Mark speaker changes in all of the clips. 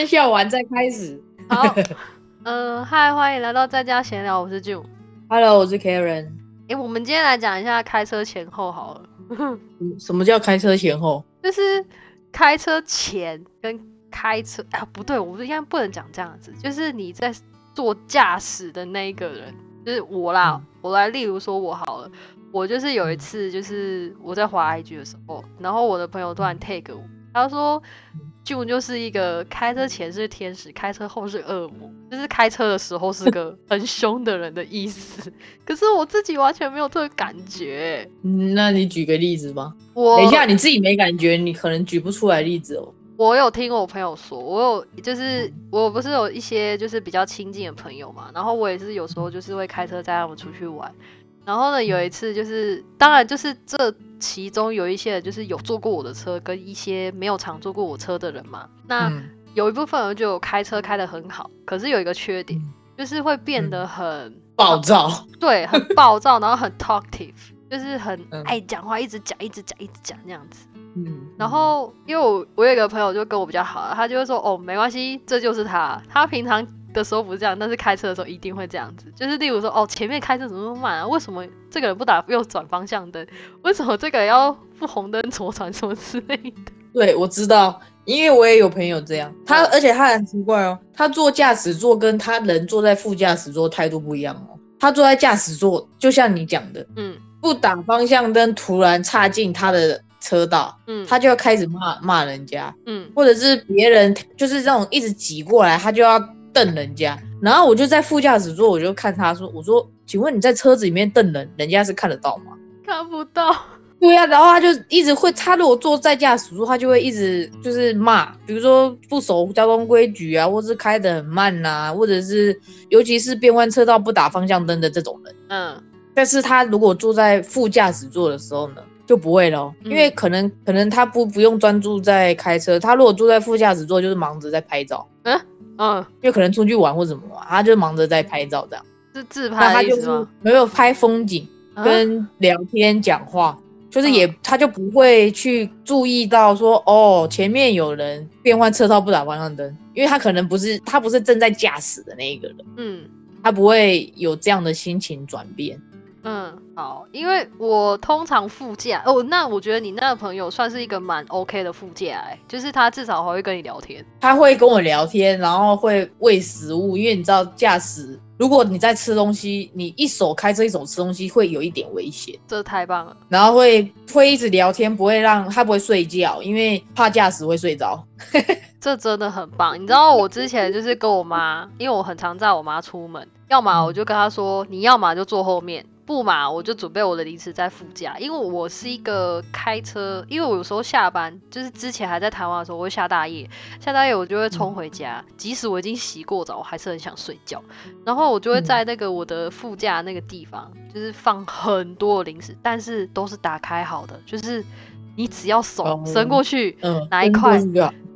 Speaker 1: 先笑完再开始。
Speaker 2: 好，嗯，嗨，欢迎来到在家闲聊，我是 June。
Speaker 1: Hello，我是 Karen。
Speaker 2: 哎、我们今天来讲一下开车前后好了，
Speaker 1: 嗯什么叫开车前后？
Speaker 2: 就是开车前跟开车啊，不对，我应该不能讲这样子，就是你在做驾驶的那一个人，就是我啦，
Speaker 1: 嗯
Speaker 2: 我来，例如说我好了，我就是有一次就是我在滑 IG 的时候，然后我的朋友突然 take 我，他说。June 就是一个开车前是天使，开车后是恶魔，就是开车的时候是个 很凶的人的意思。可是我自己完全没有这个感觉。
Speaker 1: 嗯，那你举个例子吧。
Speaker 2: 我
Speaker 1: 等一下，你自己没感觉，你可能举不出来例子哦。
Speaker 2: 我有听我朋友说，我有就是我不是有一些就是比较亲近的朋友嘛，然后我也是有时候就是会开车载他们出去玩，然后呢有一次就是当然就是这其中有一些人就是有坐过我的车，跟一些没有常坐过我车的人嘛，那
Speaker 1: 嗯
Speaker 2: 有一部分人就有开车开得很好，可是有一个缺点
Speaker 1: 嗯
Speaker 2: 就是会变得很
Speaker 1: 暴躁。
Speaker 2: 对很暴躁，然后很 talkative，就是很
Speaker 1: 嗯
Speaker 2: 爱讲话，一直讲一直讲一直讲那样子。
Speaker 1: 嗯，
Speaker 2: 然后，因为我我有一个朋友就跟我比较好，他就会说哦，没关系，这就是他。他平常的时候不是这样，但是开车的时候一定会这样子。就是例如说，哦，前面开车怎么那么慢啊？为什么这个人不打右转方向灯？为什么这个人要不红灯左转什么之类的？
Speaker 1: 对，我知道，因为我也有朋友这样，他而且他很奇怪哦，他坐驾驶座跟他人坐在副驾驶座态度不一样哦。他坐在驾驶座，就像你讲的，
Speaker 2: 嗯
Speaker 1: 不打方向灯，突然插进他的车道，
Speaker 2: 嗯，
Speaker 1: 他就要开始骂骂人家，
Speaker 2: 嗯
Speaker 1: 或者是别人就是这种一直挤过来，他就要瞪人家。然后我就在副驾驶座，我就看他说：“我说，请问你在车子里面瞪人，人家是看得到吗
Speaker 2: 看不到。？”
Speaker 1: 对呀、然后他就一直会，他如果坐在驾驶座，他就会一直就是骂，比如说不守交通规矩啊，或是开得很慢呐、或者是尤其是变换车道不打方向灯的这种人。
Speaker 2: 嗯
Speaker 1: 但是他如果坐在副驾驶座的时候呢，就不会了，因为可能可能他不不用专注在开车，他如果坐在副驾驶座就是忙着在拍照，
Speaker 2: 嗯，
Speaker 1: 因为可能出去玩或什么嘛，他就忙着在拍照这样，
Speaker 2: 是自拍
Speaker 1: 他就是？没有拍风景
Speaker 2: 啊
Speaker 1: 跟聊天讲话。就是
Speaker 2: 嗯
Speaker 1: 也，他就不会去注意到说，哦，前面有人变换车道不打方向灯，因为他可能不是他不是正在驾驶的那一个人，
Speaker 2: 嗯
Speaker 1: 他不会有这样的心情转变。
Speaker 2: 嗯，好，因为我通常副驾哦，那我觉得你那个朋友算是一个蛮 OK 的副驾、欸，就是他至少还会跟你聊天。
Speaker 1: 他会跟我聊天，然后会喂食物，因为你知道驾驶，如果你在吃东西，你一手开车一手吃东西会有一点危险，
Speaker 2: 这太棒了。
Speaker 1: 然后会会一直聊天，不会让他不会睡觉，因为怕驾驶会睡着。
Speaker 2: 这真的很棒，你知道我之前就是跟我妈，因为我很常载我妈出门，要么我就跟她说，你要么就坐后面，不嘛我就准备我的零食在副驾，因为我是一个开车，因为我有时候下班，就是之前还在台湾的时候，我会下大夜，下大夜我就会冲回家，即使我已经洗过澡，我还是很想睡觉，然后我就会在那个我的副驾那个地方，就是放很多的零食，但是都是打开好的，就是你只要手
Speaker 1: 哦
Speaker 2: 伸过去。
Speaker 1: 嗯，
Speaker 2: 哪一块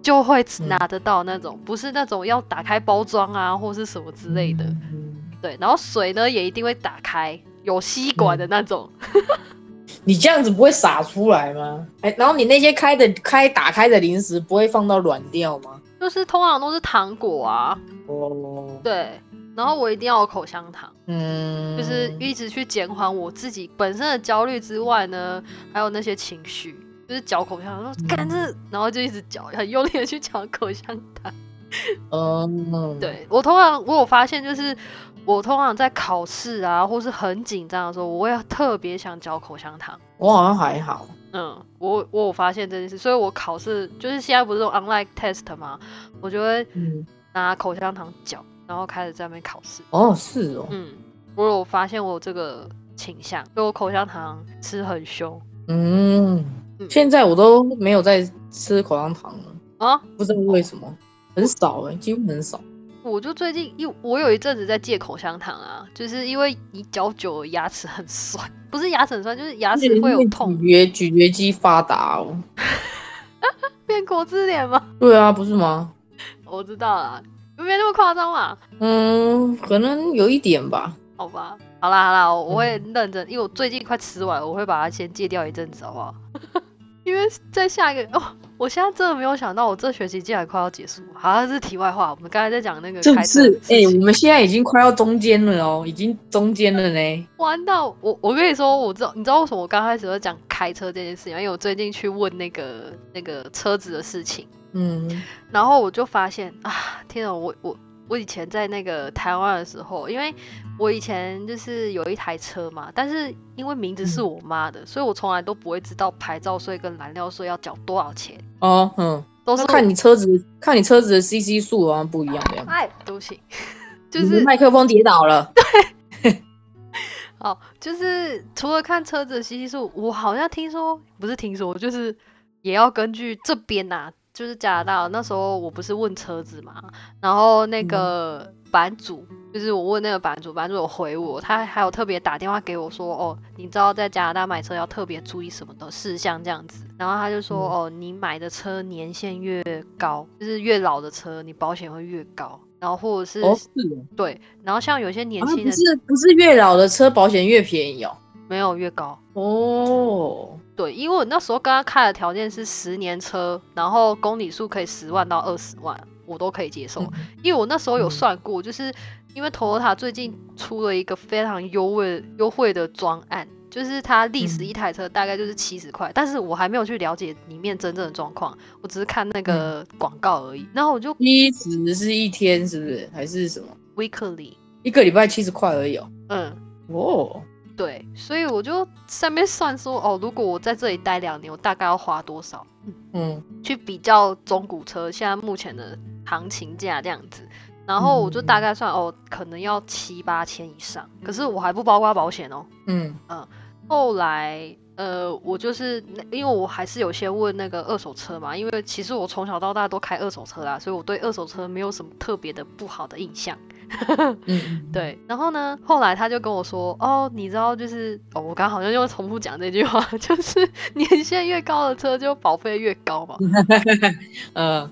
Speaker 2: 就会
Speaker 1: 嗯。
Speaker 2: 拿得到那种，不是那种要打开包装啊，或是什么之类的。
Speaker 1: 嗯。
Speaker 2: 对，然后水呢也一定会打开，有吸管
Speaker 1: 嗯
Speaker 2: 的那种。
Speaker 1: 你这样子不会洒出来吗？哎，然后你那些开的开打开的零食不会放到软掉吗？
Speaker 2: 就是通常都是糖果啊，
Speaker 1: 哦，
Speaker 2: 对。然后我一定要有口香糖，
Speaker 1: 嗯，
Speaker 2: 就是一直去减缓我自己本身的焦虑之外呢，还有那些情绪，就是嚼口香糖，说干这，然后就一直嚼，很用力的去嚼口香糖。
Speaker 1: 嗯，
Speaker 2: 对我通常我有发现，就是我通常在考试啊，或是很紧张的时候，我会特别想嚼口香糖。
Speaker 1: 我好像还好。
Speaker 2: 嗯，我我有发现这件事，所以我考试就是现在不是这种 online test 吗？我就会
Speaker 1: 嗯，
Speaker 2: 拿口香糖嚼，然后开始在那边考试。
Speaker 1: 哦，是哦，
Speaker 2: 嗯，我有发现我有这个倾向，所以我口香糖吃很凶
Speaker 1: 嗯
Speaker 2: 嗯，
Speaker 1: 现在我都没有在吃口香糖了，
Speaker 2: 啊。
Speaker 1: 不知道为什么，很少哎、几乎很少。
Speaker 2: 我就最近，因为我有一阵子在戒口香糖啊，就是因为你嚼久了牙齿很酸，不是牙齿很酸，就是牙齿会有痛
Speaker 1: 咀。嚼咀嚼肌发达哦。
Speaker 2: 变果汁脸吗？
Speaker 1: 对啊，不是吗？
Speaker 2: 我知道啦，没那么夸张嘛。
Speaker 1: 嗯，可能有一点吧。
Speaker 2: 好吧，好啦好啦，我我会认真，因为我最近快吃完了，我会把它先戒掉一阵子，好不好？因为在下一个哦，我现在真的没有想到，我这学期竟然快要结束。好，这是题外话。我们刚才在讲那个开车？
Speaker 1: 是哎、我们现在已经快要中间了哦，已经中间了呢。
Speaker 2: 玩到我，我跟你说，我知道，你知道为什么我刚开始会讲开车这件事情？因为我最近去问那个那个车子的事情，
Speaker 1: 嗯
Speaker 2: 然后我就发现啊，天啊，我我我以前在那个台湾的时候，因为我以前就是有一台车嘛，但是因为名字是我妈的，所以我从来都不会知道牌照税跟燃料税要缴多少钱，
Speaker 1: 哦嗯，
Speaker 2: 都是
Speaker 1: 看你车子看你车子的 CC 数好像不一样的样子。
Speaker 2: 哎，对不起，就是
Speaker 1: 麦克风跌倒了。
Speaker 2: 对哦，就是除了看车子的 CC 数，我好像听说不是听说，就是也要根据这边呐、就是加拿大那时候我不是问车子嘛，然后那个版主，就是我问那个版主，版主有回我，他还有特别打电话给我说，哦，你知道在加拿大买车要特别注意什么的事项这样子，然后他就说，
Speaker 1: 嗯。
Speaker 2: 哦，你买的车年限越高，就是越老的车，你保险会越高，然后或者是、
Speaker 1: 哦，是哦。
Speaker 2: 对，然后像有些年
Speaker 1: 啊，不
Speaker 2: 轻人、
Speaker 1: 是不是越老的车保险越便宜哦。
Speaker 2: 没有越高。
Speaker 1: 哦，
Speaker 2: 对，因为我那时候跟他开的条件是十年车，然后公里数可以十万到二十万，我都可以接受。
Speaker 1: 嗯
Speaker 2: 因为我那时候有
Speaker 1: 嗯
Speaker 2: 算过，就是因为 Toyota 最近出了一个非常优惠优惠的专案，就是它历时
Speaker 1: 嗯
Speaker 2: 一台车大概就是七十块，但是我还没有去了解里面真正的状况，我只是看那
Speaker 1: 嗯
Speaker 2: 个广告而已。然后我就
Speaker 1: 七十是一天是不是？还是什么
Speaker 2: ？weekly，
Speaker 1: 一个礼拜七十块而已哦。
Speaker 2: 嗯。
Speaker 1: 哦，
Speaker 2: 对，所以我就上面算说，哦，如果我在这里待两年，我大概要花多少？
Speaker 1: 嗯
Speaker 2: 去比较中古车现在目前的行情价这样子，然后我就大概算哦，可能要七八千以上，可是我还不包括保险哦。
Speaker 1: 嗯嗯
Speaker 2: 后来呃，我就是因为我还是有些问那个二手车嘛，因为其实我从小到大都开二手车啦，所以我对二手车没有什么特别的不好的印象。
Speaker 1: 嗯嗯，
Speaker 2: 对，然后呢，后来他就跟我说，哦，你知道就是，哦，我刚好像又重复讲这句话，就是年限越高的车就保费越高嘛。
Speaker 1: 呃，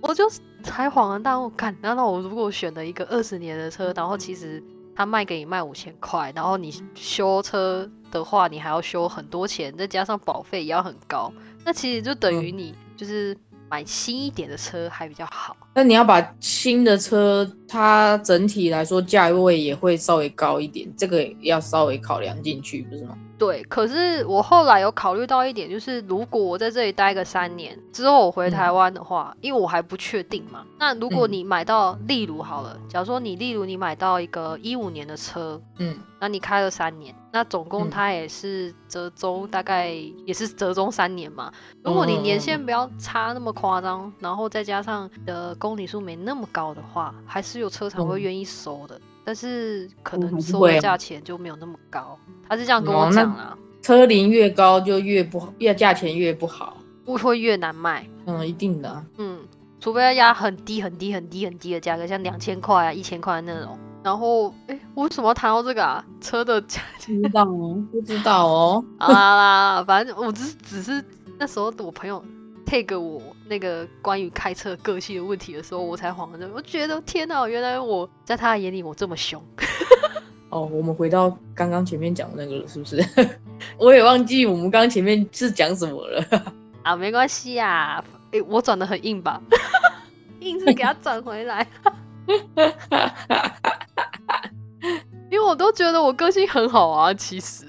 Speaker 2: 我就才恍然大悟，看，难道我如果选了一个二十年的车，然后其实他卖给你卖五千块，然后你修车的话，你还要修很多钱，再加上保费也要很高，那其实就等于你就是买新一点的车还比较好。
Speaker 1: 那你要把新的车，它整体来说价位也会稍微高一点，这个也要稍微考量进去，不是吗？
Speaker 2: 对，可是我后来有考虑到一点，就是如果我在这里待个三年之后，我回台湾的话，因为我还不确定嘛。那如果
Speaker 1: 嗯
Speaker 2: 你买到，例如好了，假如说你例如你买到一个一五年的车，
Speaker 1: 嗯
Speaker 2: 那你开了三年，那总共
Speaker 1: 嗯
Speaker 2: 它也是折中，大概也是折中三年嘛。如果你年限不要差那么夸张，然后再加上你的公里数没那么高的话，还是有车厂会
Speaker 1: 嗯
Speaker 2: 愿意收的。但是可
Speaker 1: 嗯
Speaker 2: 能收的价钱就没有那么高，他是这样跟我讲啦，
Speaker 1: 车龄越高就越不好，越价钱越不好。
Speaker 2: 会会越难卖。
Speaker 1: 嗯，一定的啊、
Speaker 2: 嗯，除非要压很低很低很低很低的价格，像两千块啊、一千块那种。然后，哎、我为什么要谈到这个啊？车的价钱
Speaker 1: 不知道哦，不知道哦。
Speaker 2: 好啦好啦，反正我只是只是那时候我朋友 take 我那个关于开车个性的问题的时候，我才恍然，我觉得天哪，原来我在他的眼里我这么凶。
Speaker 1: 哦，我们回到刚刚前面讲的那个了，是不是？我也忘记我们刚刚前面是讲什么了。
Speaker 2: 啊，没关系啊，诶、我转的很硬吧？硬是给他转回来，因为我都觉得我个性很好啊，其实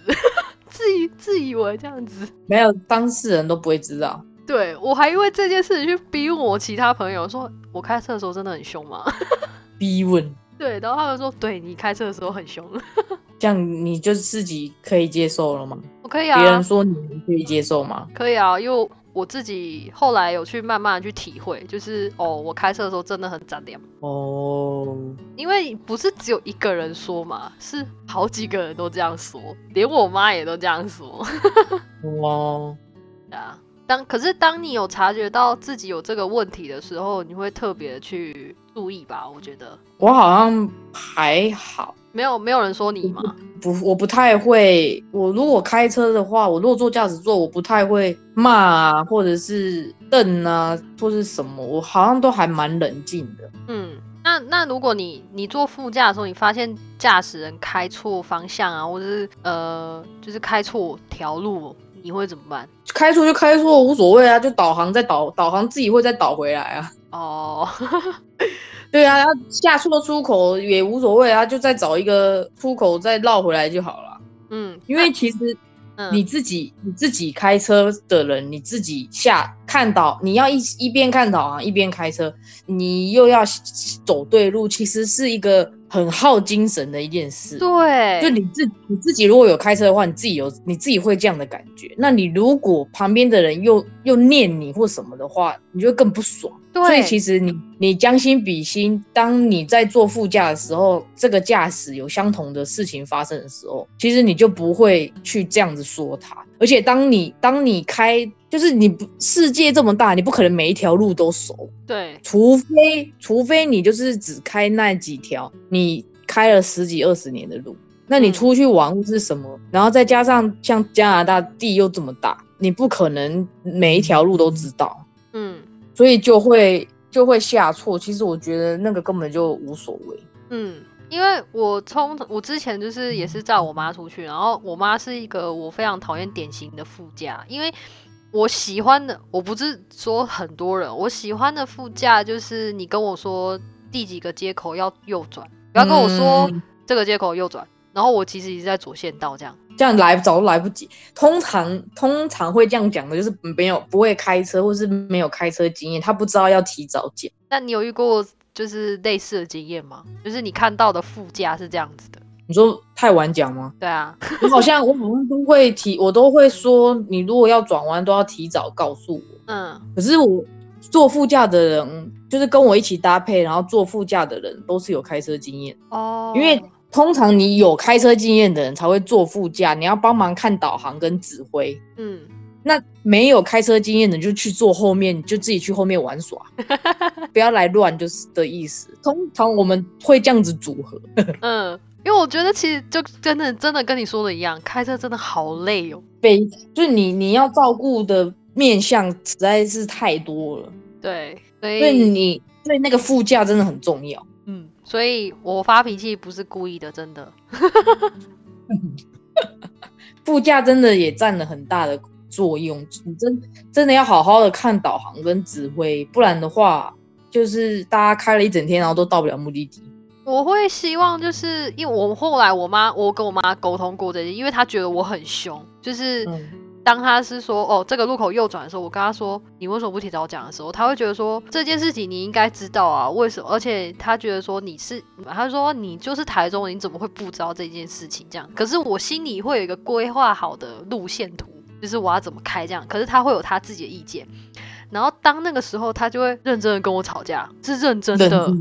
Speaker 2: 自以自以为这样子。
Speaker 1: 没有，当事人都不会知道。
Speaker 2: 对我还因为这件事情去逼问我其他朋友，说我开车的时候真的很凶吗？
Speaker 1: 逼问，
Speaker 2: 对，然后他们说，对你开车的时候很凶，
Speaker 1: 这样你就自己可以接受了吗？
Speaker 2: 我可以啊
Speaker 1: 别人，说你可以接受吗？
Speaker 2: 可以啊，因为我自己后来有去慢慢的去体会，就是哦，我开车的时候真的很脏脸。
Speaker 1: 哦，
Speaker 2: 因为不是只有一个人说嘛，是好几个人都这样说，连我妈也都这样说。
Speaker 1: 哦，
Speaker 2: 对啊，当可是当你有察觉到自己有这个问题的时候，你会特别去注意吧？我觉得
Speaker 1: 我好像还好，
Speaker 2: 没有没有人说你吗，
Speaker 1: 不，我不太会。我如果开车的话，我如果坐驾驶座，我不太会骂啊，或者是瞪啊，或是什么，我好像都还蛮冷静的。
Speaker 2: 嗯。那那如果你你坐副驾的时候，你发现驾驶人开错方向啊，或者是呃就是开错条路，你会怎么办？
Speaker 1: 开错就开错，无所谓啊，就导航再导，导航自己会再导回来啊。
Speaker 2: 哦，
Speaker 1: 对啊，下错出口也无所谓啊，就再找一个出口再绕回来就好了。
Speaker 2: 嗯，
Speaker 1: 因为其实
Speaker 2: 嗯
Speaker 1: 你自己你自己开车的人，你自己下看导，你要一一边看导航一边开车，你又要走对路，其实是一个很耗精神的一件事。
Speaker 2: 对，
Speaker 1: 就你自你自己如果有开车的话，你自己有你自己会这样的感觉。那你如果旁边的人又又念你或什么的话，你就更不爽。
Speaker 2: 对，
Speaker 1: 所以其实你你将心比心，当你在坐副驾的时候，这个驾驶有相同的事情发生的时候，其实你就不会去这样子说他。而且当你当你开，就是你不世界这么大，你不可能每一条路都熟，
Speaker 2: 对，
Speaker 1: 除非除非你就是只开那几条，你开了十几二十年的路，那你
Speaker 2: 嗯
Speaker 1: 出去玩或是什么，然后再加上像加拿大地又这么大，你不可能每一条路都知道。
Speaker 2: 嗯
Speaker 1: 所以就会就会下错。其实我觉得那个根本就无所谓。
Speaker 2: 嗯，因为我从我之前就是也是载我妈出去，然后我妈是一个我非常讨厌典型的副驾，因为我喜欢的我不是说很多人，我喜欢的副驾就是你跟我说第几个接口要右转，不要跟我说
Speaker 1: 嗯
Speaker 2: 这个接口右转，然后我其实一直在左线道这样。
Speaker 1: 这样来早都来不及。通常通常会这样讲的，就是没有不会开车或是没有开车经验，他不知道要提早减。
Speaker 2: 那你有遇过就是类似的经验吗？就是你看到的副驾是这样子的，
Speaker 1: 你说太晚讲吗？
Speaker 2: 对啊，
Speaker 1: 我好像我好像都会提，我都会说，你如果要转弯都要提早告诉我。
Speaker 2: 嗯
Speaker 1: 可是我坐副驾的人，就是跟我一起搭配，然后坐副驾的人都是有开车经验。
Speaker 2: 哦，
Speaker 1: 因为通常你有开车经验的人才会坐副驾，你要帮忙看导航跟指挥。
Speaker 2: 嗯
Speaker 1: 那没有开车经验的就去坐后面，你就自己去后面玩耍，不要来乱，就是的意思。通常我们会这样子组合。
Speaker 2: 嗯，因为我觉得其实就真的真的跟你说的一样，开车真的好累哦。
Speaker 1: 非就是你你要照顾的面相实在是太多了，
Speaker 2: 对，所以
Speaker 1: 所以你所以那个副驾真的很重要。
Speaker 2: 嗯，所以我发脾气不是故意的，真的。
Speaker 1: 副驾真的也占了很大的作用，你真真的要好好的看导航跟指挥，不然的话，就是大家开了一整天，然后都到不了目的地。
Speaker 2: 我会希望就是因为我后来我妈我跟我妈沟通过这些，因为她觉得我很凶，就是
Speaker 1: 嗯
Speaker 2: 当她是说哦这个路口右转的时候，我跟她说你为什么不提早讲的时候，她会觉得说这件事情你应该知道啊，为什么？而且她觉得说你是，她说你就是台中人，你怎么会不知道这件事情这样？可是我心里会有一个规划好的路线图，就是我要怎么开这样，可是她会有她自己的意见。然后当那个时候，她就会认真的跟我吵架，是认真的。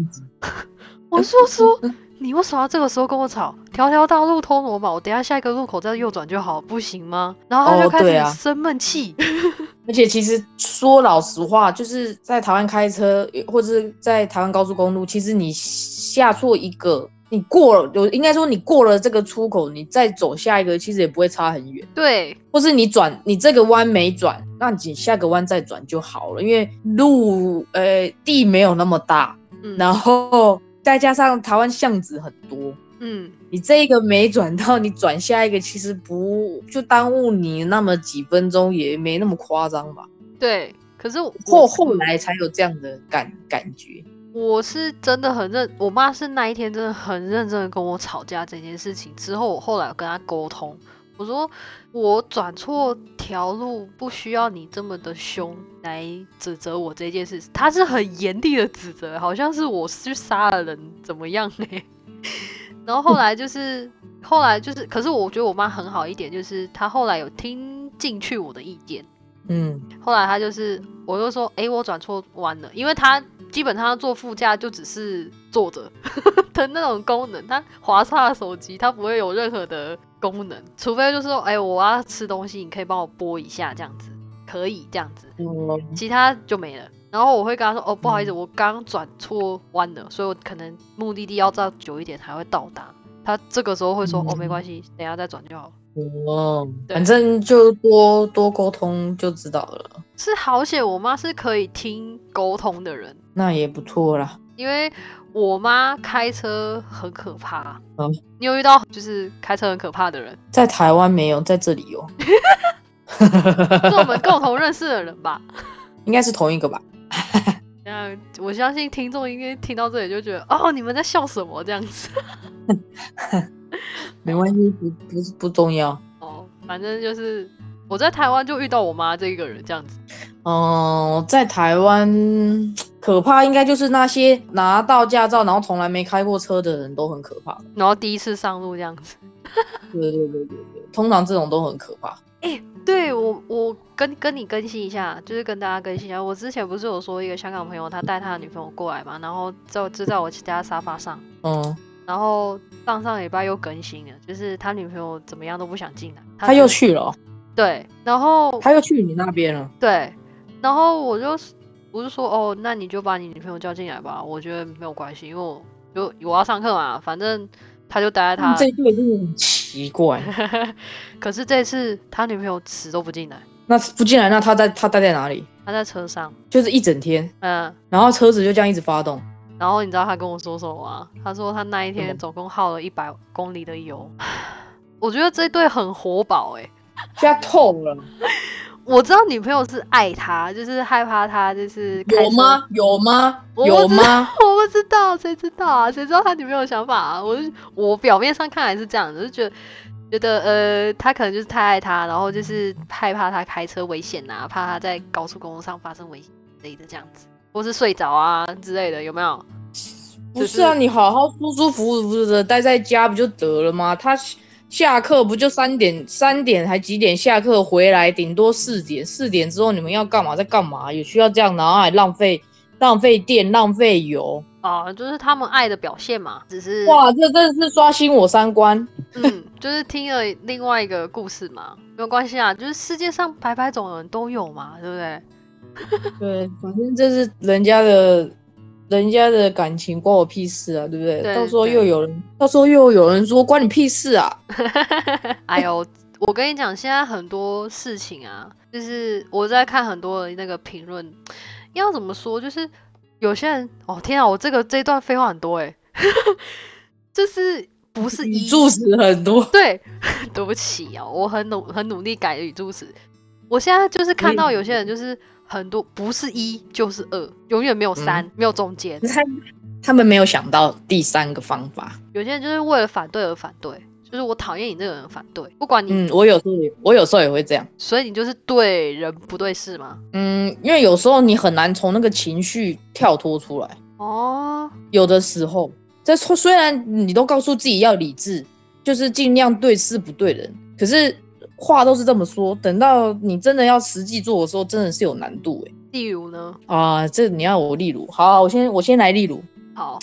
Speaker 1: 认
Speaker 2: 我说说，你为什么要这个时候跟我吵？条条大路通罗马，我等一下下一个路口再右转就好，不行吗？然后他就开始生闷气。
Speaker 1: 而且其实说老实话，就是在台湾开车，或者是在台湾高速公路，其实你下错一个，你过了，有应该说你过了这个出口，你再走下一个，其实也不会差很远。
Speaker 2: 对，
Speaker 1: 或是你转，你这个弯没转，那你下个弯再转就好了，因为路呃地没有那么大，
Speaker 2: 嗯，
Speaker 1: 然后再加上台湾巷子很多，
Speaker 2: 嗯，
Speaker 1: 你这一个没转到，你转下一个其实不就耽误你那么几分钟，也没那么夸张吧。
Speaker 2: 对。可是我
Speaker 1: 后后来才有这样的感感觉。
Speaker 2: 我是真的很认，我妈是那一天真的很认真的跟我吵架这件事情。之后我后来有跟她沟通，我说我转错条路不需要你这么的凶来指责我这件事。他是很严厉的指责，好像是我去杀了人怎么样呢？然后后来就是后来就是，可是我觉得我妈很好一点，就是她后来有听进去我的意见。
Speaker 1: 嗯，
Speaker 2: 后来他就是，我就说，诶，我转错弯了，因为他基本上坐副驾就只是坐着 的那种功能，他滑叉手机，他不会有任何的功能，除非就是说，诶，我要吃东西，你可以帮我拨一下这样子，可以这样子，
Speaker 1: 嗯。
Speaker 2: 其他就没了。然后我会跟他说，哦，不好意思，我刚转错弯了，所以我可能目的地要再久一点才会到达。他这个时候会说，哦，没关系，等一下再转就好。
Speaker 1: 哦，反正就多多沟通就知道了，
Speaker 2: 是好险，我妈是可以听沟通的人。
Speaker 1: 那也不错啦。
Speaker 2: 因为我妈开车很可怕。
Speaker 1: 嗯
Speaker 2: 你有遇到就是开车很可怕的人？
Speaker 1: 在台湾没有，在这里有。
Speaker 2: 是我们共同认识的人吧？
Speaker 1: 应该是同一个吧？
Speaker 2: 那我相信听众应该听到这里就觉得，哦，你们在笑什么这样子？
Speaker 1: 没关系，不不不重要。
Speaker 2: 哦，反正就是我在台湾就遇到我妈这一个人这样子。
Speaker 1: 嗯，在台湾可怕，应该就是那些拿到驾照然后从来没开过车的人都很可怕。
Speaker 2: 然后第一次上路这样子。
Speaker 1: 对对对对对，通常这种都很可怕。
Speaker 2: 哎、对我我跟跟你更新一下，就是跟大家更新一下。我之前不是有说一个香港朋友，他带他的女朋友过来嘛，然后就就在我家沙发上，
Speaker 1: 嗯，
Speaker 2: 然后上上礼拜又更新了，就是他女朋友怎么样都不想进来，
Speaker 1: 他又去了哦，
Speaker 2: 对，然后
Speaker 1: 他又去你那边了。
Speaker 2: 对，然后我就我就说哦，那你就把你女朋友叫进来吧，我觉得没有关系，因为我就我要上课嘛，反正他就待在他。
Speaker 1: 这一对真的很奇怪。
Speaker 2: 可是这次他女朋友死都不进来，
Speaker 1: 那不进来，那他在他待在哪里？
Speaker 2: 他在车上，
Speaker 1: 就是一整天，
Speaker 2: 嗯，
Speaker 1: 然后车子就这样一直发动。
Speaker 2: 然后你知道他跟我说什么吗？他说他那一天总共耗了一百公里的油。我觉得这对很活宝哎、
Speaker 1: 现在痛了，
Speaker 2: 我知道女朋友是爱他，就是害怕他就是开？
Speaker 1: 有吗？有吗？有吗？
Speaker 2: 我不知道，谁知道啊？谁知道他女朋友想法啊？我就我表面上看来是这样的，就觉得觉得呃，他可能就是太爱他，然后就是害怕他开车危险啊，怕他在高速公路上发生危险之类的这样子，或是睡着啊之类的，有没有？
Speaker 1: 不是啊，你好好舒舒服服的待在家不就得了吗？他下课不就三点三点还几点下课回来，顶多四点，四点之后你们要干嘛在干嘛？有需要这样，然后还浪费浪费电浪费油，
Speaker 2: 啊，就是他们爱的表现嘛，只是
Speaker 1: 哇，这真的是刷新我三观。
Speaker 2: 嗯，就是听了另外一个故事嘛，没有关系啊，就是世界上百百种人都有嘛，对不对？
Speaker 1: 对，反正这是人家的。人家的感情关我屁事啊，对不对？
Speaker 2: 对
Speaker 1: 到时候又有人，到时候又有人说关你屁事啊！
Speaker 2: 哎呦，我跟你讲，现在很多事情啊，就是我在看很多的那个评论，要怎么说？就是有些人，哦天啊，我这个这一段废话很多哎，就是不是
Speaker 1: 语
Speaker 2: 一
Speaker 1: 助词很多，
Speaker 2: 对，对不起哦，我很努很努力改语助词。我现在就是看到有些人就是很多不是一就是二，永远没有三，没有中间。
Speaker 1: 他他们没有想到第三个方法。
Speaker 2: 有些人就是为了反对而反对，就是我讨厌你这个人反对，不管你，
Speaker 1: 嗯，我有时候也我有时候也会这样。
Speaker 2: 所以你就是对人不对事吗？
Speaker 1: 嗯，因为有时候你很难从那个情绪跳脱出来。
Speaker 2: 哦，
Speaker 1: 有的时候，这虽然你都告诉自己要理智，就是尽量对事不对人，可是话都是这么说，等到你真的要实际做的时候，真的是有难度哎。
Speaker 2: 例如呢？
Speaker 1: 啊，这你要我例如，好我先我先来例如。
Speaker 2: 好，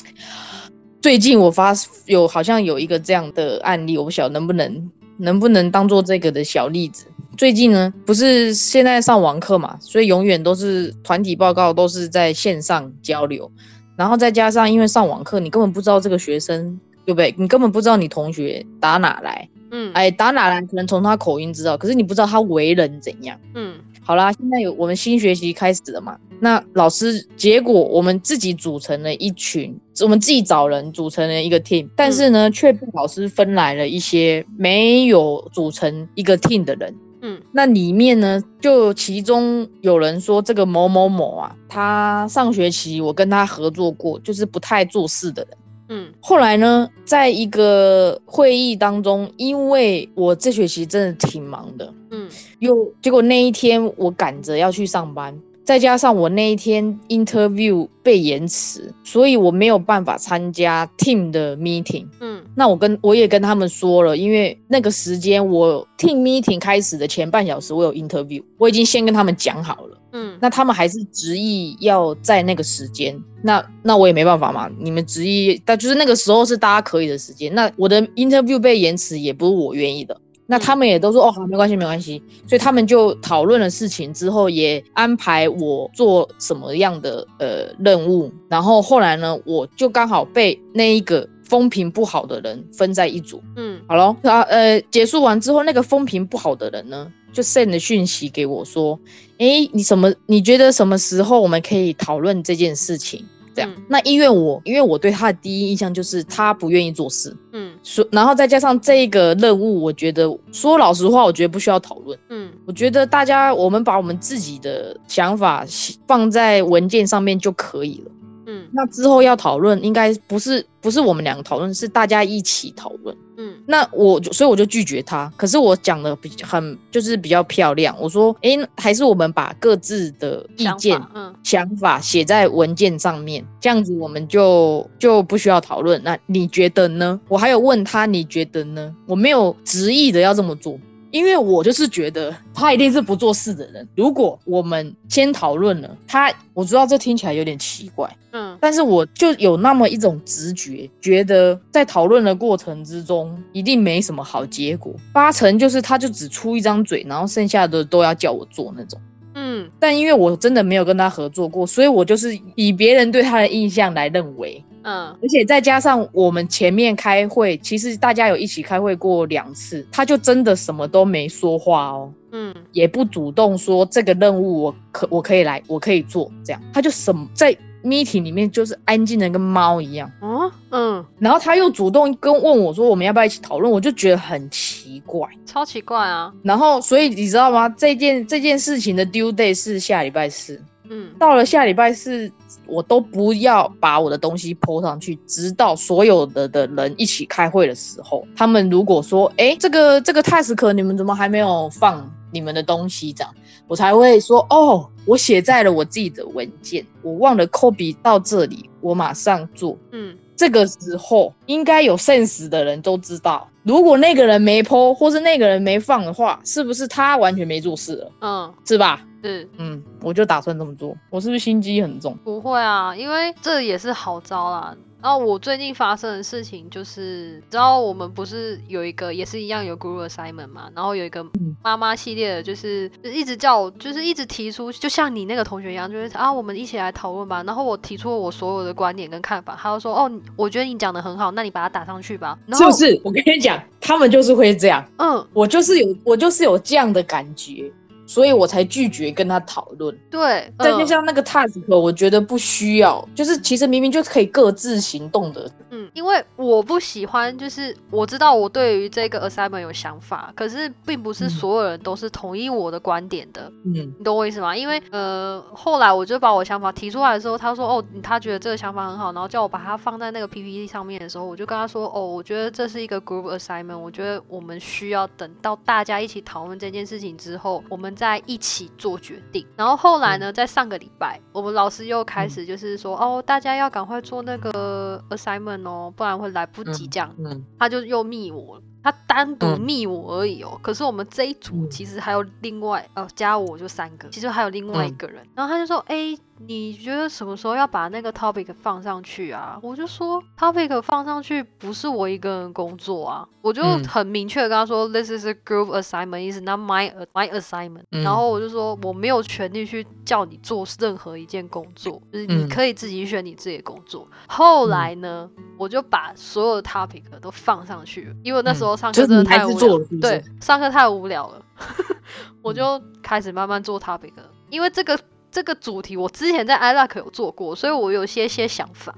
Speaker 1: 最近我发有好像有一个这样的案例，我不晓得能不能能不能当做这个的小例子。最近呢，不是现在上网课嘛，所以永远都是团体报告都是在线上交流，然后再加上因为上网课，你根本不知道这个学生对不对？你根本不知道你同学打哪来，
Speaker 2: 嗯，
Speaker 1: 哎，打哪来可能从他口音知道，可是你不知道他为人怎样。
Speaker 2: 嗯
Speaker 1: 好啦，现在有我们新学期开始了嘛？那老师，结果我们自己组成了一群，我们自己找人组成了一个 team，但是呢，却被老师分来了一些没有组成一个 team 的人。
Speaker 2: 嗯
Speaker 1: 那里面呢，就其中有人说这个某某某啊，他上学期我跟他合作过，就是不太做事的人。
Speaker 2: 嗯。
Speaker 1: 后来呢，在一个会议当中，因为我这学期真的挺忙的，
Speaker 2: 嗯。
Speaker 1: 又结果那一天我赶着要去上班，再加上我那一天 interview 被延迟，所以我没有办法参加 team 的 meeting。
Speaker 2: 嗯
Speaker 1: 那我跟我也跟他们说了，因为那个时间我 team meeting 开始的前半小时我有 interview，我已经先跟他们讲好了。
Speaker 2: 嗯
Speaker 1: 那他们还是执意要在那个时间，那那我也没办法嘛。你们执意，但就是那个时候是大家可以的时间。那我的 interview 被延迟也不是我愿意的，那他们也都说、哦好，没关系没关系。所以他们就讨论了事情之后，也安排我做什么样的呃任务。然后后来呢，我就刚好被那一个风评不好的人分在一组。
Speaker 2: 嗯
Speaker 1: 好咯，啊呃，结束完之后，那个风评不好的人呢，就 send 了讯息给我说，诶，你什么？你觉得什么时候我们可以讨论这件事情？这样，
Speaker 2: 嗯。
Speaker 1: 那因为我因为我对他的第一印象就是他不愿意做事，
Speaker 2: 嗯。
Speaker 1: 所，然后再加上这一个任务，我觉得说老实话，我觉得不需要讨论。
Speaker 2: 嗯。
Speaker 1: 我觉得大家我们把我们自己的想法放在文件上面就可以了。
Speaker 2: 嗯
Speaker 1: 那之后要讨论，应该不是不是我们两个讨论，是大家一起讨论。
Speaker 2: 嗯
Speaker 1: 那我就所以我就拒绝他。可是我讲的比很就是比较漂亮，我说，诶，还是我们把各自的意
Speaker 2: 想
Speaker 1: 见
Speaker 2: 法嗯
Speaker 1: 想法写在文件上面，这样子我们就就不需要讨论。那你觉得呢？我还有问他，你觉得呢？我没有执意的要这么做，因为我就是觉得他一定是不做事的人。如果我们先讨论了，他我知道这听起来有点奇怪，
Speaker 2: 嗯
Speaker 1: 但是我就有那么一种直觉，觉得在讨论的过程之中，一定没什么好结果。八成就是他就只出一张嘴，然后剩下的都要叫我做那种。
Speaker 2: 嗯
Speaker 1: 但因为我真的没有跟他合作过，所以我就是以别人对他的印象来认为，
Speaker 2: 嗯
Speaker 1: 而且再加上我们前面开会，其实大家有一起开会过两次，他就真的什么都没说话哦。
Speaker 2: 嗯
Speaker 1: 也不主动说这个任务我可我可以来，我可以做，这样他就什么在 meeting 里面就是安静的跟猫一样，
Speaker 2: 哦嗯，
Speaker 1: 然后他又主动跟问我说我们要不要一起讨论，我就觉得很奇怪。
Speaker 2: 超奇怪啊。
Speaker 1: 然后所以你知道吗？这件这件事情的 due day 是下礼拜四，
Speaker 2: 嗯
Speaker 1: 到了下礼拜四，我都不要把我的东西 po 上去，直到所有的的人一起开会的时候，他们如果说，哎，这个这个 task 你们怎么还没有放你们的东西？这样我才会说，哦，我写在了我自己的文件，我忘了 copy 到这里，我马上做。
Speaker 2: 嗯
Speaker 1: 这个时候应该有 sense 的人都知道，如果那个人没 po 或是那个人没放的话，是不是他完全没做事了？
Speaker 2: 嗯
Speaker 1: 是吧？
Speaker 2: 是
Speaker 1: 嗯，我就打算这么做。我是不是心机很重？
Speaker 2: 不会啊，因为这也是好招啦。然后我最近发生的事情就是，你知道我们不是有一个也是一样有 group assignment 嘛，然后有一个
Speaker 1: 嗯
Speaker 2: 妈妈系列的，就是就一直叫我，就是一直提出，就像你那个同学一样，就是啊，我们一起来讨论吧。然后我提出了我所有的观点跟看法，他就说哦，我觉得你讲的很好，那你把它打上去吧。然后
Speaker 1: 是不是？我跟你讲，他们就是会这样。
Speaker 2: 嗯，
Speaker 1: 我就是有，我就是有这样的感觉，所以我才拒绝跟他讨论。
Speaker 2: 对，
Speaker 1: 再就
Speaker 2: 嗯
Speaker 1: 像那个 task，我觉得不需要，就是其实明明就可以各自行动的。
Speaker 2: 嗯，因为我不喜欢，就是我知道我对于这个 assignment 有想法，可是并不是
Speaker 1: 嗯
Speaker 2: 所有人都是同意我的观点的，
Speaker 1: 嗯
Speaker 2: 你懂我意思吗？因为呃，后来我就把我想法提出来的时候，他说哦，他觉得这个想法很好，然后叫我把它放在那个 PPT 上面的时候，我就跟他说哦，我觉得这是一个 group assignment，我觉得我们需要等到大家一起讨论这件事情之后，我们再一起做决定。然后后来呢，在上个礼拜，我们老师又开始就是说哦，大家要赶快做那个 assignment 哦，不然会来不及这样。
Speaker 1: 嗯
Speaker 2: 他就又密我了，他单独
Speaker 1: 嗯
Speaker 2: 密我而已哦。可是我们这一组
Speaker 1: 嗯
Speaker 2: 其实还有另外呃加我就三个，其实还有另外一
Speaker 1: 嗯
Speaker 2: 个人。然后他就说，哎、你觉得什么时候要把那个 topic 放上去啊？我就说 topic 放上去不是我一个人工作啊，我就
Speaker 1: 嗯。
Speaker 2: 很明确的跟他说、t h i s is a group assignment, is not my my assignment、
Speaker 1: 嗯
Speaker 2: 然后我就说我没有权利去叫你做任何一件工作，就是你
Speaker 1: 嗯。
Speaker 2: 可以自己选你自己的工作。后来呢，我就把所有的 topic 都放上去了，因为那时候上课真的太无聊
Speaker 1: 做了
Speaker 2: 对，上课太无聊了，我
Speaker 1: 嗯
Speaker 2: 就开始慢慢做 topic 了。因为这个这个主题我之前在 iLuck 有做过，所以我有些些想法。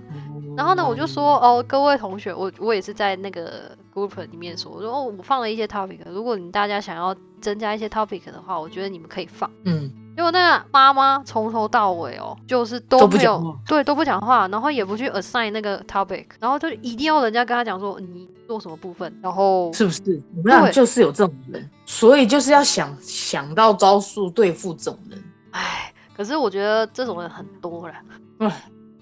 Speaker 2: 然后呢，我就说哦，各位同学，我我也是在那个 group 里面说，我说哦，我放了一些 topic，如果你大家想要增加一些 topic 的话，我觉得你们可以放。
Speaker 1: 嗯，
Speaker 2: 结果那个妈妈从头到尾哦，就是都
Speaker 1: 都不
Speaker 2: 没有
Speaker 1: 讲话
Speaker 2: 对都不讲话，然后也不去 assign 那个 topic，然后就一定要人家跟他讲说你做什么部分，然后
Speaker 1: 是不是？我们俩
Speaker 2: 对
Speaker 1: 就是有这种人，所以就是要想想到招数对付这种人。
Speaker 2: 唉，可是我觉得这种人很多了。
Speaker 1: 嗯，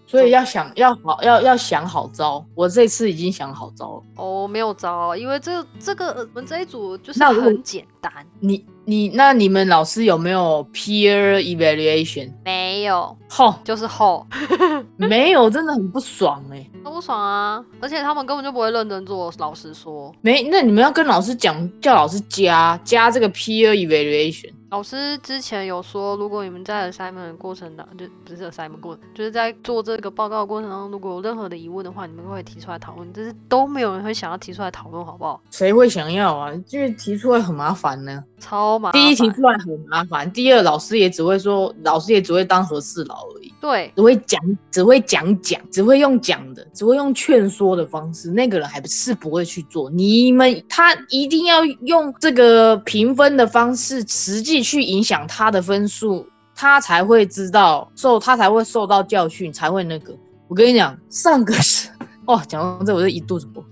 Speaker 1: 所以要想要好要要想好招。我这次已经想好招了。
Speaker 2: 哦，没有招，因为这这个呃我们这一组就是很简单，
Speaker 1: 你你那你们老师有没有 peer evaluation？
Speaker 2: 没有
Speaker 1: 吼，
Speaker 2: 就是后
Speaker 1: 没有，真的很不爽哎、
Speaker 2: 都不爽啊，而且他们根本就不会认真做。老实说，
Speaker 1: 没，那你们要跟老师讲，叫老师加加这个 peer evaluation。
Speaker 2: 老师之前有说，如果你们在 assignment 过程当就不是 assignment 过程，就是在做这个报告过程当中，如果有任何的疑问的话，你们会提出来讨论。但是都没有人会想要提出来讨论，好不好？
Speaker 1: 谁会想要啊？因为提出来很麻烦呢。
Speaker 2: 超麻烦。
Speaker 1: 第一题出来很麻烦，第二老师也只会说，老师也只会当和事佬而已。
Speaker 2: 对，
Speaker 1: 只会讲，只会讲讲，只会用讲的，只会用劝说的方式，那个人还不是不会去做。你们他一定要用这个评分的方式，实际去影响他的分数，他才会知道受，他才会受到教训，才会那个。我跟你讲，上个是哦，讲到这我就一肚子火。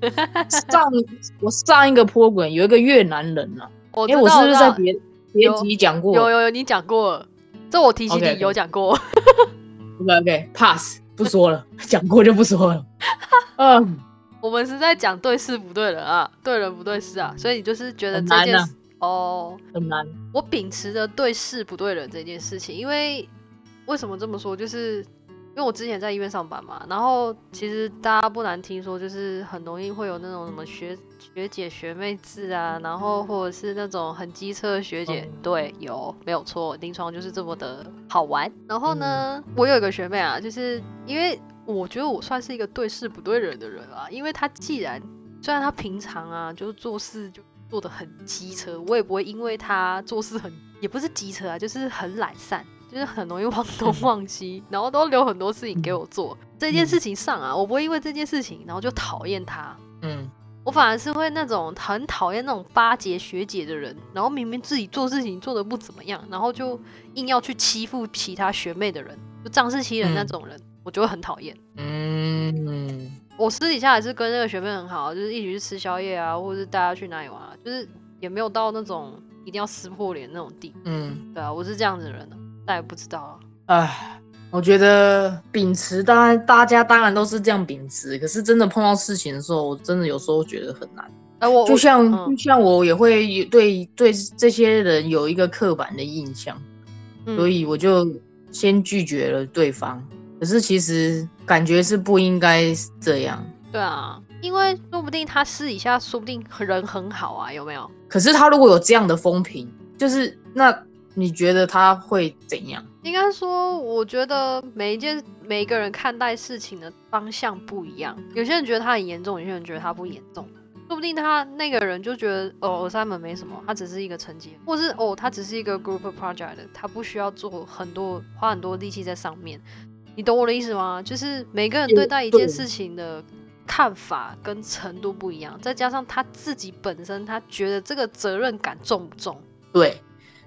Speaker 1: 上我上一个坡滚有一个越南人啊，
Speaker 2: 我
Speaker 1: 因为我是不是在别别
Speaker 2: 有
Speaker 1: 集讲过？
Speaker 2: 有有有你讲过了，这我提醒你有讲过。
Speaker 1: OK OK pass 不说了，讲过就不说了。嗯，
Speaker 2: 我们是在讲对事不对人啊，对人不对事啊，所以你就是觉得这件事、哦，
Speaker 1: 很难。
Speaker 2: 我秉持着对事不对人这件事情，因为为什么这么说？就是因为我之前在医院上班嘛，然后其实大家不难听说，就是很容易会有那种什么学学姐学妹制啊，然后或者是那种很机车的学姐，
Speaker 1: 嗯
Speaker 2: 对，有没有错？临床就是这么的好玩。然后呢，我有一个学妹啊，就是因为我觉得我算是一个对事不对人的人啊，因为她既然虽然她平常啊就是做事就做的很机车，我也不会因为她做事很也不是机车啊，就是很懒散。就是很容易忘东忘西，然后都留很多事情给我做。这件事情上啊，我不会因为这件事情然后就讨厌他，
Speaker 1: 嗯，
Speaker 2: 我反而是会那种很讨厌那种巴结学姐的人，然后明明自己做事情做的不怎么样，然后就硬要去欺负其他学妹的人，就仗势欺人那种人，我就会很讨厌。
Speaker 1: 嗯，
Speaker 2: 我私底下也是跟那个学妹很好，就是一起去吃宵夜啊，或者是大家去哪里玩、啊，就是也没有到那种一定要撕破脸那种地。
Speaker 1: 嗯，
Speaker 2: 对啊，我是这样子的人呢、但也不知道啊。
Speaker 1: 唉，我觉得秉持当然大家当然都是这样秉持，可是真的碰到事情的时候，我真的有时候觉得很难。
Speaker 2: 哎、我我
Speaker 1: 就像、
Speaker 2: 嗯
Speaker 1: 就像我也会对对这些人有一个刻板的印象，
Speaker 2: 嗯
Speaker 1: 所以我就先拒绝了对方。可是其实感觉是不应该这样。
Speaker 2: 对啊，因为说不定他私底下说不定人很好啊，有没有？
Speaker 1: 可是他如果有这样的风评，就是那你觉得他会怎样？
Speaker 2: 应该说，我觉得每一件每一个人看待事情的方向不一样。有些人觉得他很严重，有些人觉得他不严重。说不定他那个人就觉得哦，assignment 没什么，他只是一个成绩，或是哦，他只是一个 group project，他不需要做很多花很多力气在上面。你懂我的意思吗？就是每个人
Speaker 1: 有
Speaker 2: 对待一件事情的看法跟程度不一样，再加上他自己本身他觉得这个责任感重不重？
Speaker 1: 对。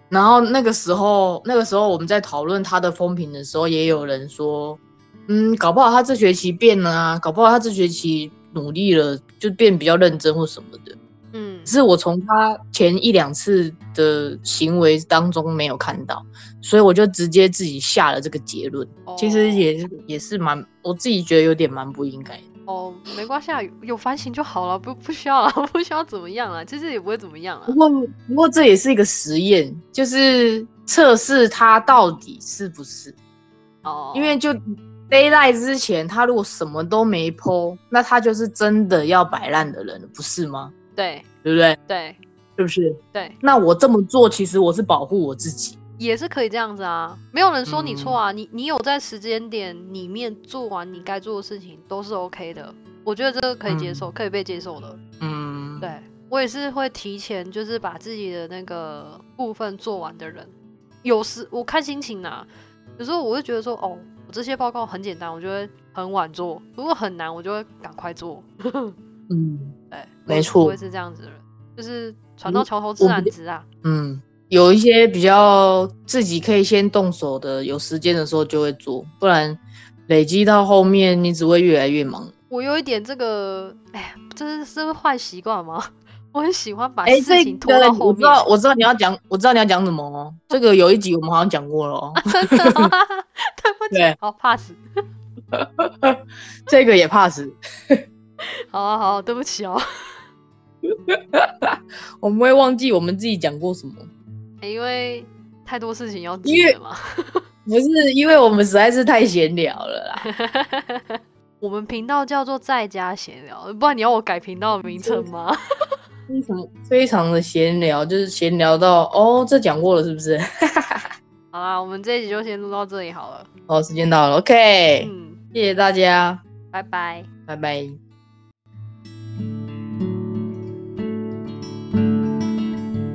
Speaker 1: 然后那个时候，那个时候我们在讨论他的风评的时候，也有人说，嗯，搞不好他这学期变了啊，搞不好他这学期努力了，就变比较认真或什么的。
Speaker 2: 嗯
Speaker 1: 是我从他前一两次的行为当中没有看到，所以我就直接自己下了这个结论。其实
Speaker 2: 哦
Speaker 1: 也是也是蛮，我自己觉得有点蛮不应该的。
Speaker 2: 哦，没关系啊，有有反省就好了，不不需要啊，不需要怎么样啊，其实也不会怎么样啊
Speaker 1: 不。过不过这也是一个实验，就是测试他到底是不是，
Speaker 2: 哦，
Speaker 1: 因为就 d a y l i g h t 之前，他如果什么都没剖，那他就是真的要摆烂的人了，不是吗？
Speaker 2: 对
Speaker 1: 对不对？
Speaker 2: 对
Speaker 1: 是不是？
Speaker 2: 对，
Speaker 1: 那我这么做，其实我是保护我自己。
Speaker 2: 也是可以这样子啊，没有人说你错
Speaker 1: 嗯
Speaker 2: 啊，你你有在时间点里面做完你该做的事情都是 OK 的，我觉得这个可以接受，可以被接受的。
Speaker 1: 嗯，
Speaker 2: 对我也是会提前就是把自己的那个部分做完的人，有时我看心情啦、有时候我会觉得说，哦，我这些报告很简单，我就会很晚做；如果很难，我就会赶快做。
Speaker 1: 嗯
Speaker 2: 对，
Speaker 1: 没错
Speaker 2: 我也是这样子的人，就是船到桥头自然直啊。
Speaker 1: 嗯，有一些比较自己可以先动手的，有时间的时候就会做，不然累积到后面，你只会越来越忙。
Speaker 2: 我有一点这个，哎呀，这是是坏习惯吗？我很喜欢把事情拖到后面。
Speaker 1: 我知道，我知道你要讲，我知道你要讲什么哦。这个有一集我们好像讲过了哦，
Speaker 2: 真的吗？对不起
Speaker 1: 对，
Speaker 2: 好 pass。
Speaker 1: 这个也怕死。
Speaker 2: 好啊好啊，对不起哦。
Speaker 1: 我们会忘记我们自己讲过什么，
Speaker 2: 因为太多事情要
Speaker 1: 因为
Speaker 2: 记了嘛。
Speaker 1: 不是因为我们实在是太闲聊了啦。
Speaker 2: 我们频道叫做在家闲聊，不然你要我改频道的名称吗？
Speaker 1: 非常非常的闲聊，就是闲聊到哦，这讲过了是不是？
Speaker 2: 好啦，我们这一集就先录到这里好了。
Speaker 1: 哦，时间到了，OK，、
Speaker 2: 嗯，
Speaker 1: 谢谢大家，
Speaker 2: 拜拜。
Speaker 1: 拜拜。